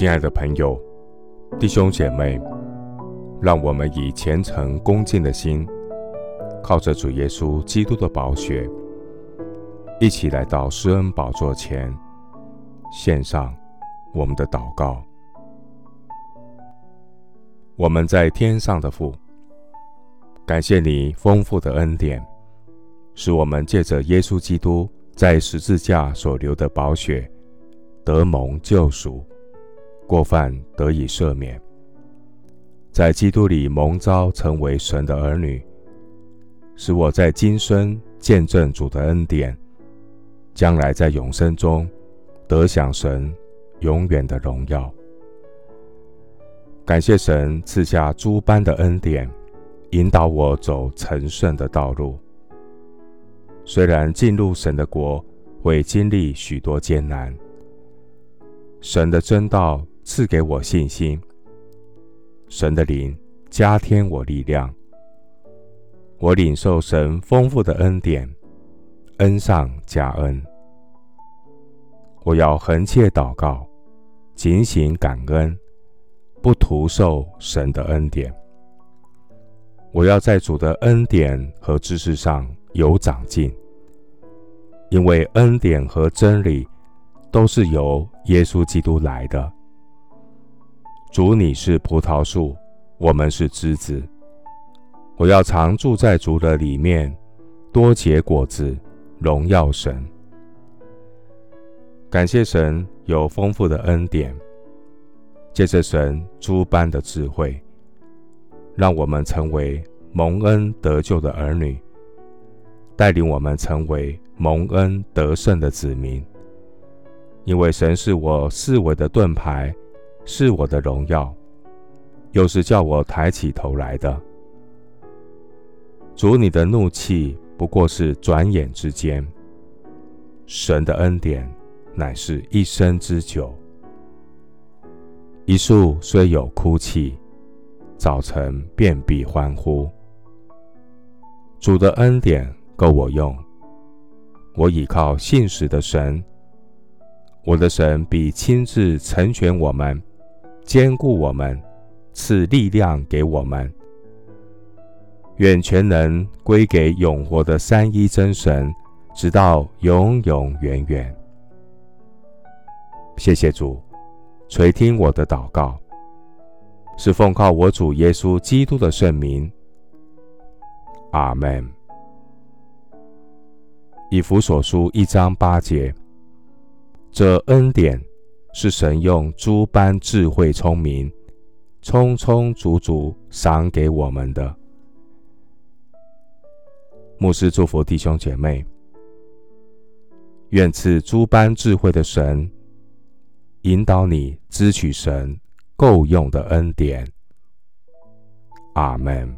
亲爱的朋友、弟兄姐妹，让我们以虔诚恭敬的心，靠着主耶稣基督的宝血，一起来到施恩宝座前，献上我们的祷告。我们在天上的父，感谢你丰富的恩典，使我们借着耶稣基督在十字架所流的宝血，得蒙救赎。过犯得以赦免，在基督里蒙召成为神的儿女，使我在今生见证主的恩典，将来在永生中得享神永远的荣耀。感谢神赐下诸般的恩典，引导我走成圣的道路。虽然进入神的国会经历许多艰难，神的真道。赐给我信心，神的灵加添我力量。我领受神丰富的恩典，恩上加恩。我要恒切祷告，警醒感恩，不徒受神的恩典。我要在主的恩典和知识上有长进，因为恩典和真理都是由耶稣基督来的。主，你是葡萄树，我们是枝子。我要常住在主的里面，多结果子，荣耀神。感谢神有丰富的恩典，借着神诸般的智慧，让我们成为蒙恩得救的儿女，带领我们成为蒙恩得胜的子民。因为神是我四维的盾牌。是我的荣耀，又是叫我抬起头来的。主，你的怒气不过是转眼之间；神的恩典乃是一生之久。一树虽有枯气，早晨便必欢呼。主的恩典够我用，我倚靠信实的神，我的神必亲自成全我们。坚固我们，赐力量给我们。愿全能归给永活的三一真神，直到永永远远。谢谢主，垂听我的祷告，是奉靠我主耶稣基督的圣名。阿门。以弗所书一章八节，这恩典。是神用诸般智慧聪明，充充足足赏给我们的。牧师祝福弟兄姐妹，愿赐诸般智慧的神，引导你支取神够用的恩典。阿门。